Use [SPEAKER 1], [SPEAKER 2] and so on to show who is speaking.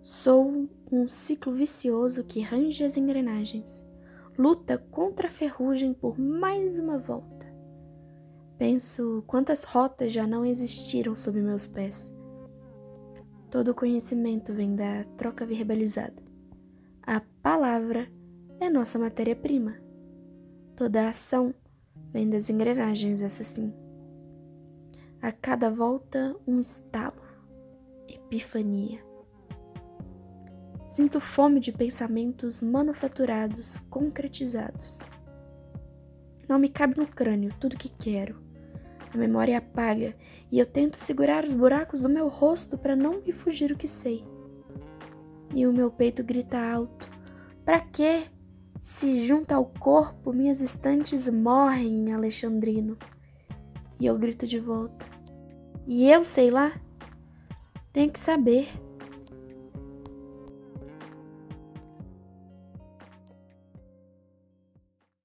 [SPEAKER 1] Sou um ciclo vicioso que range as engrenagens, luta contra a ferrugem por mais uma volta. Penso quantas rotas já não existiram sob meus pés. Todo conhecimento vem da troca verbalizada. A palavra é nossa matéria-prima. Toda ação vem das engrenagens, essa sim. A cada volta, um estalo, epifania. Sinto fome de pensamentos manufaturados, concretizados. Não me cabe no crânio tudo que quero. A memória apaga e eu tento segurar os buracos do meu rosto para não me fugir o que sei. E o meu peito grita alto: Para quê? Se junto ao corpo minhas estantes morrem, Alexandrino. E eu grito de volta: E eu sei lá? Tenho que saber.